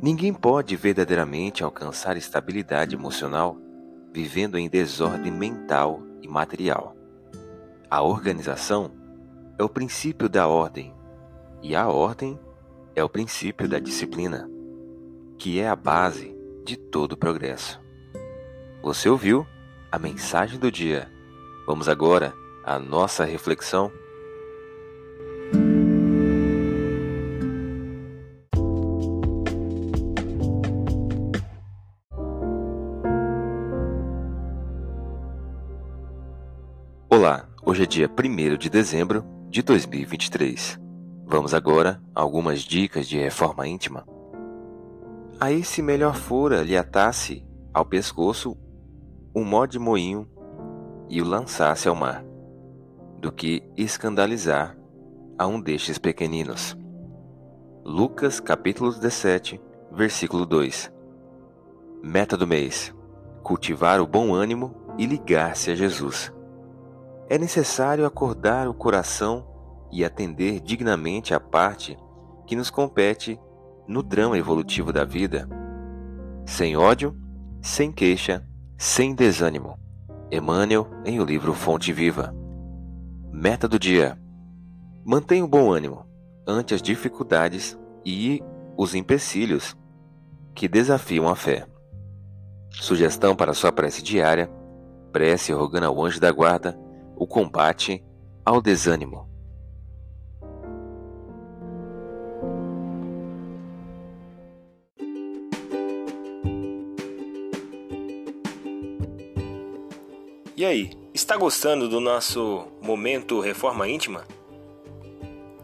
Ninguém pode verdadeiramente alcançar estabilidade emocional vivendo em desordem mental e material. A organização é o princípio da ordem, e a ordem é o princípio da disciplina, que é a base de todo progresso. Você ouviu a mensagem do dia. Vamos agora à nossa reflexão. Hoje é dia 1 de dezembro de 2023. Vamos agora a algumas dicas de reforma íntima. A esse melhor fora lhe atasse ao pescoço um mó de moinho e o lançasse ao mar, do que escandalizar a um destes pequeninos. Lucas capítulo 17, versículo 2. Meta do mês: cultivar o bom ânimo e ligar-se a Jesus. É necessário acordar o coração e atender dignamente à parte que nos compete no drama evolutivo da vida. Sem ódio, sem queixa, sem desânimo. Emmanuel em o livro Fonte Viva. Meta do dia: mantenha o bom ânimo ante as dificuldades e os empecilhos que desafiam a fé. Sugestão para sua prece diária: prece rogando ao anjo da guarda o combate ao desânimo. E aí, está gostando do nosso momento Reforma Íntima?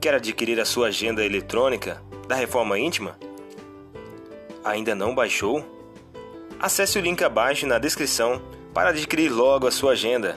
Quer adquirir a sua agenda eletrônica da Reforma Íntima? Ainda não baixou? Acesse o link abaixo na descrição para adquirir logo a sua agenda